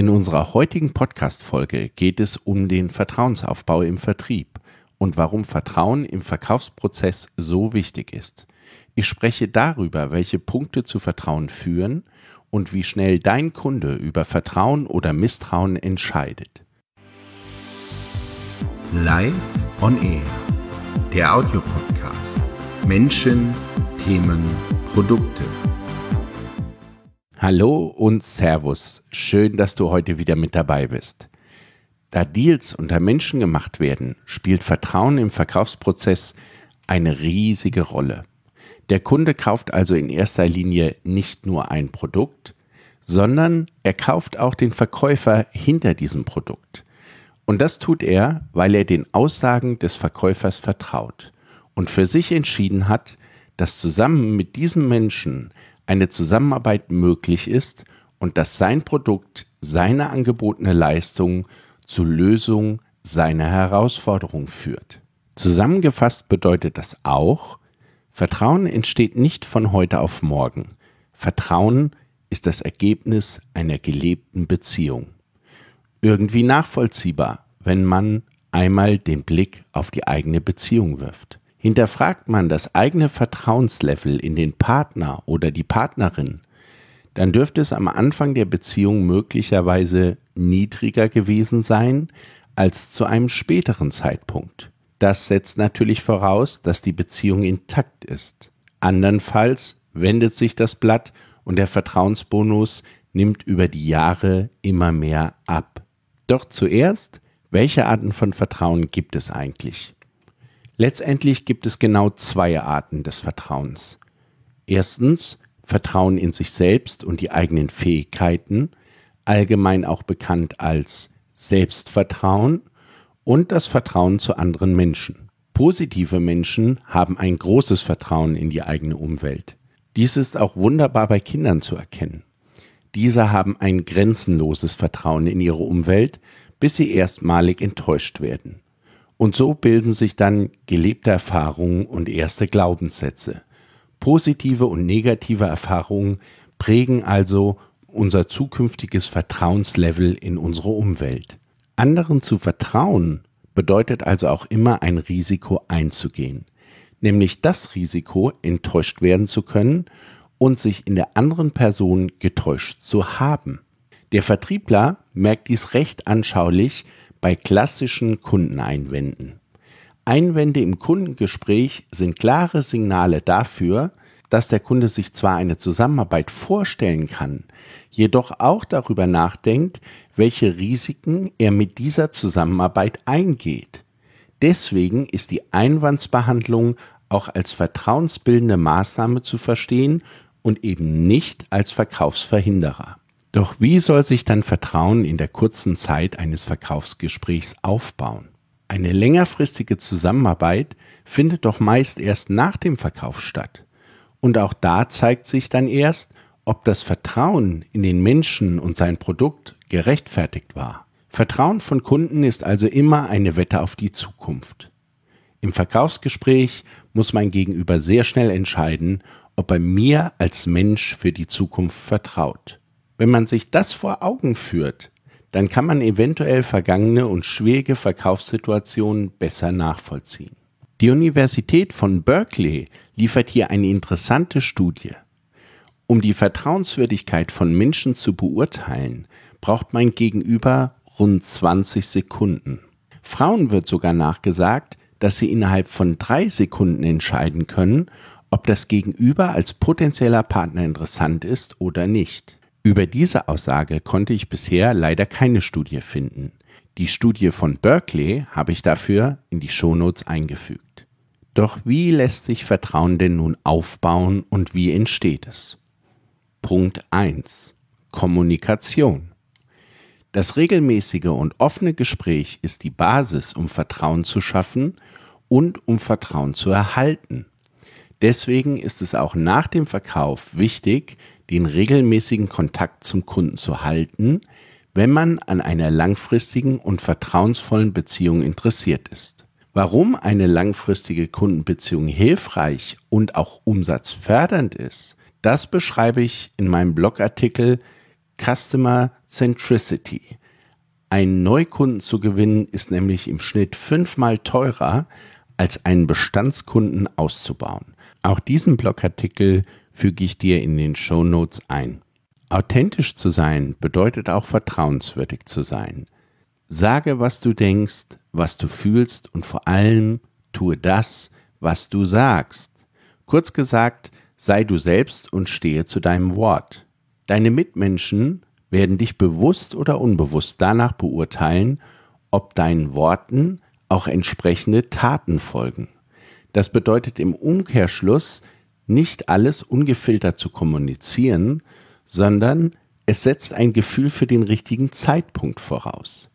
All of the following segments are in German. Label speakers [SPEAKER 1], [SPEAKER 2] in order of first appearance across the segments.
[SPEAKER 1] In unserer heutigen Podcast-Folge geht es um den Vertrauensaufbau im Vertrieb und warum Vertrauen im Verkaufsprozess so wichtig ist. Ich spreche darüber, welche Punkte zu Vertrauen führen und wie schnell dein Kunde über Vertrauen oder Misstrauen entscheidet.
[SPEAKER 2] Live on Air, der Audiopodcast. Menschen, Themen, Produkte.
[SPEAKER 1] Hallo und Servus. Schön, dass du heute wieder mit dabei bist. Da Deals unter Menschen gemacht werden, spielt Vertrauen im Verkaufsprozess eine riesige Rolle. Der Kunde kauft also in erster Linie nicht nur ein Produkt, sondern er kauft auch den Verkäufer hinter diesem Produkt. Und das tut er, weil er den Aussagen des Verkäufers vertraut und für sich entschieden hat, dass zusammen mit diesem Menschen eine Zusammenarbeit möglich ist und dass sein Produkt, seine angebotene Leistung zur Lösung seiner Herausforderung führt. Zusammengefasst bedeutet das auch, Vertrauen entsteht nicht von heute auf morgen. Vertrauen ist das Ergebnis einer gelebten Beziehung. Irgendwie nachvollziehbar, wenn man einmal den Blick auf die eigene Beziehung wirft. Hinterfragt man das eigene Vertrauenslevel in den Partner oder die Partnerin, dann dürfte es am Anfang der Beziehung möglicherweise niedriger gewesen sein als zu einem späteren Zeitpunkt. Das setzt natürlich voraus, dass die Beziehung intakt ist. Andernfalls wendet sich das Blatt und der Vertrauensbonus nimmt über die Jahre immer mehr ab. Doch zuerst, welche Arten von Vertrauen gibt es eigentlich? Letztendlich gibt es genau zwei Arten des Vertrauens. Erstens Vertrauen in sich selbst und die eigenen Fähigkeiten, allgemein auch bekannt als Selbstvertrauen und das Vertrauen zu anderen Menschen. Positive Menschen haben ein großes Vertrauen in die eigene Umwelt. Dies ist auch wunderbar bei Kindern zu erkennen. Diese haben ein grenzenloses Vertrauen in ihre Umwelt, bis sie erstmalig enttäuscht werden. Und so bilden sich dann gelebte Erfahrungen und erste Glaubenssätze. Positive und negative Erfahrungen prägen also unser zukünftiges Vertrauenslevel in unsere Umwelt. Anderen zu vertrauen bedeutet also auch immer ein Risiko einzugehen, nämlich das Risiko, enttäuscht werden zu können und sich in der anderen Person getäuscht zu haben. Der Vertriebler merkt dies recht anschaulich, bei klassischen Kundeneinwänden. Einwände im Kundengespräch sind klare Signale dafür, dass der Kunde sich zwar eine Zusammenarbeit vorstellen kann, jedoch auch darüber nachdenkt, welche Risiken er mit dieser Zusammenarbeit eingeht. Deswegen ist die Einwandsbehandlung auch als vertrauensbildende Maßnahme zu verstehen und eben nicht als Verkaufsverhinderer. Doch wie soll sich dann Vertrauen in der kurzen Zeit eines Verkaufsgesprächs aufbauen? Eine längerfristige Zusammenarbeit findet doch meist erst nach dem Verkauf statt. Und auch da zeigt sich dann erst, ob das Vertrauen in den Menschen und sein Produkt gerechtfertigt war. Vertrauen von Kunden ist also immer eine Wette auf die Zukunft. Im Verkaufsgespräch muss mein Gegenüber sehr schnell entscheiden, ob er mir als Mensch für die Zukunft vertraut. Wenn man sich das vor Augen führt, dann kann man eventuell vergangene und schwierige Verkaufssituationen besser nachvollziehen. Die Universität von Berkeley liefert hier eine interessante Studie. Um die Vertrauenswürdigkeit von Menschen zu beurteilen, braucht mein Gegenüber rund 20 Sekunden. Frauen wird sogar nachgesagt, dass sie innerhalb von drei Sekunden entscheiden können, ob das Gegenüber als potenzieller Partner interessant ist oder nicht. Über diese Aussage konnte ich bisher leider keine Studie finden. Die Studie von Berkeley habe ich dafür in die Shownotes eingefügt. Doch wie lässt sich Vertrauen denn nun aufbauen und wie entsteht es? Punkt 1. Kommunikation. Das regelmäßige und offene Gespräch ist die Basis, um Vertrauen zu schaffen und um Vertrauen zu erhalten. Deswegen ist es auch nach dem Verkauf wichtig, den regelmäßigen Kontakt zum Kunden zu halten, wenn man an einer langfristigen und vertrauensvollen Beziehung interessiert ist. Warum eine langfristige Kundenbeziehung hilfreich und auch umsatzfördernd ist, das beschreibe ich in meinem Blogartikel Customer Centricity. Einen Neukunden zu gewinnen ist nämlich im Schnitt fünfmal teurer, als einen Bestandskunden auszubauen. Auch diesen Blogartikel füge ich dir in den Show Notes ein. Authentisch zu sein bedeutet auch vertrauenswürdig zu sein. Sage, was du denkst, was du fühlst und vor allem tue das, was du sagst. Kurz gesagt, sei du selbst und stehe zu deinem Wort. Deine Mitmenschen werden dich bewusst oder unbewusst danach beurteilen, ob deinen Worten auch entsprechende Taten folgen. Das bedeutet im Umkehrschluss, nicht alles ungefiltert zu kommunizieren, sondern es setzt ein Gefühl für den richtigen Zeitpunkt voraus.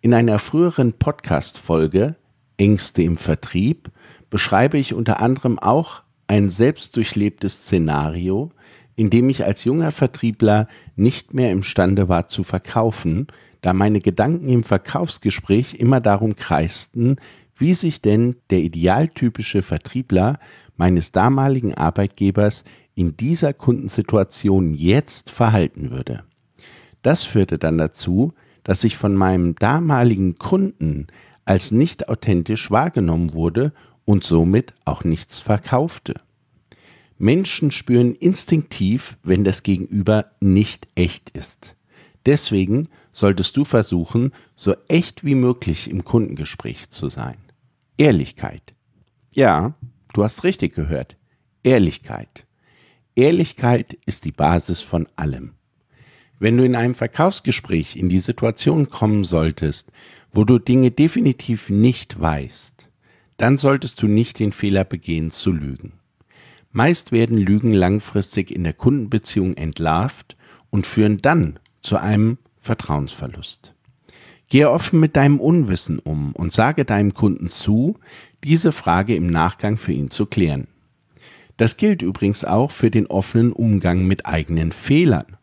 [SPEAKER 1] In einer früheren Podcast-Folge Ängste im Vertrieb beschreibe ich unter anderem auch ein selbst durchlebtes Szenario, in dem ich als junger Vertriebler nicht mehr imstande war zu verkaufen, da meine Gedanken im Verkaufsgespräch immer darum kreisten, wie sich denn der idealtypische Vertriebler meines damaligen Arbeitgebers in dieser Kundensituation jetzt verhalten würde. Das führte dann dazu, dass ich von meinem damaligen Kunden als nicht authentisch wahrgenommen wurde und somit auch nichts verkaufte. Menschen spüren instinktiv, wenn das Gegenüber nicht echt ist. Deswegen solltest du versuchen, so echt wie möglich im Kundengespräch zu sein. Ehrlichkeit. Ja, du hast richtig gehört. Ehrlichkeit. Ehrlichkeit ist die Basis von allem. Wenn du in einem Verkaufsgespräch in die Situation kommen solltest, wo du Dinge definitiv nicht weißt, dann solltest du nicht den Fehler begehen zu lügen. Meist werden Lügen langfristig in der Kundenbeziehung entlarvt und führen dann zu einem Vertrauensverlust. Gehe offen mit deinem Unwissen um und sage deinem Kunden zu, diese Frage im Nachgang für ihn zu klären. Das gilt übrigens auch für den offenen Umgang mit eigenen Fehlern.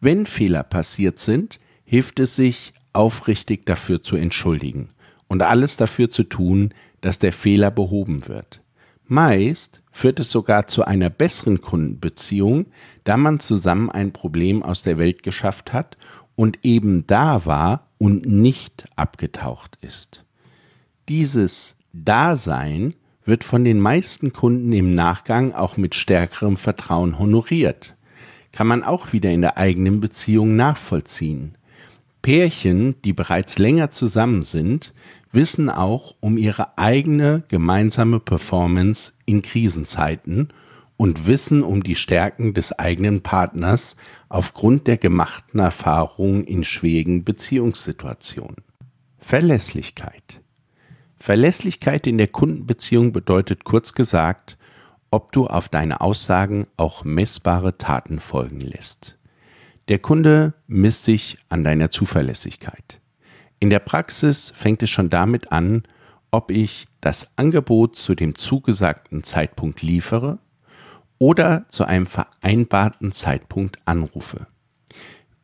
[SPEAKER 1] Wenn Fehler passiert sind, hilft es sich, aufrichtig dafür zu entschuldigen und alles dafür zu tun, dass der Fehler behoben wird. Meist führt es sogar zu einer besseren Kundenbeziehung, da man zusammen ein Problem aus der Welt geschafft hat und eben da war und nicht abgetaucht ist. Dieses Dasein wird von den meisten Kunden im Nachgang auch mit stärkerem Vertrauen honoriert. Kann man auch wieder in der eigenen Beziehung nachvollziehen. Pärchen, die bereits länger zusammen sind, wissen auch um ihre eigene gemeinsame Performance in Krisenzeiten und wissen um die Stärken des eigenen Partners aufgrund der gemachten Erfahrungen in schwierigen Beziehungssituationen. Verlässlichkeit. Verlässlichkeit in der Kundenbeziehung bedeutet kurz gesagt, ob du auf deine Aussagen auch messbare Taten folgen lässt. Der Kunde misst sich an deiner Zuverlässigkeit. In der Praxis fängt es schon damit an, ob ich das Angebot zu dem zugesagten Zeitpunkt liefere oder zu einem vereinbarten Zeitpunkt anrufe.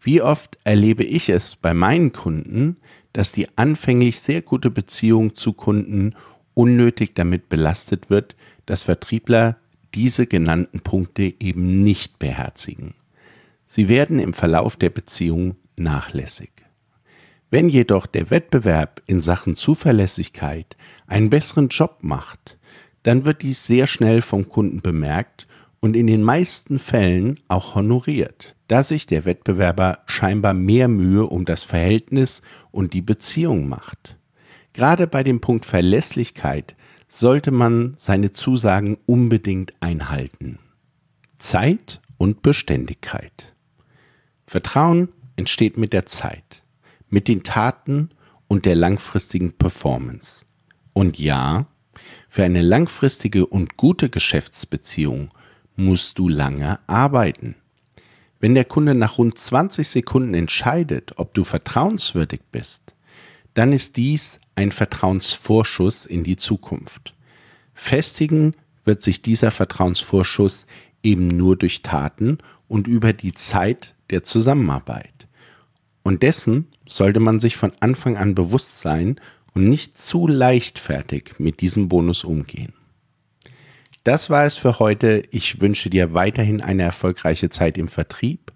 [SPEAKER 1] Wie oft erlebe ich es bei meinen Kunden, dass die anfänglich sehr gute Beziehung zu Kunden unnötig damit belastet wird, dass Vertriebler diese genannten Punkte eben nicht beherzigen. Sie werden im Verlauf der Beziehung nachlässig. Wenn jedoch der Wettbewerb in Sachen Zuverlässigkeit einen besseren Job macht, dann wird dies sehr schnell vom Kunden bemerkt und in den meisten Fällen auch honoriert, da sich der Wettbewerber scheinbar mehr Mühe um das Verhältnis und die Beziehung macht. Gerade bei dem Punkt Verlässlichkeit sollte man seine Zusagen unbedingt einhalten. Zeit und Beständigkeit. Vertrauen entsteht mit der Zeit mit den Taten und der langfristigen Performance. Und ja, für eine langfristige und gute Geschäftsbeziehung musst du lange arbeiten. Wenn der Kunde nach rund 20 Sekunden entscheidet, ob du vertrauenswürdig bist, dann ist dies ein Vertrauensvorschuss in die Zukunft. Festigen wird sich dieser Vertrauensvorschuss eben nur durch Taten und über die Zeit der Zusammenarbeit. Und dessen sollte man sich von Anfang an bewusst sein und nicht zu leichtfertig mit diesem Bonus umgehen. Das war es für heute. Ich wünsche dir weiterhin eine erfolgreiche Zeit im Vertrieb.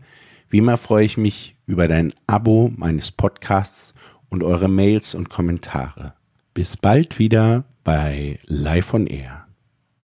[SPEAKER 1] Wie immer freue ich mich über dein Abo meines Podcasts und eure Mails und Kommentare. Bis bald wieder bei Live on Air.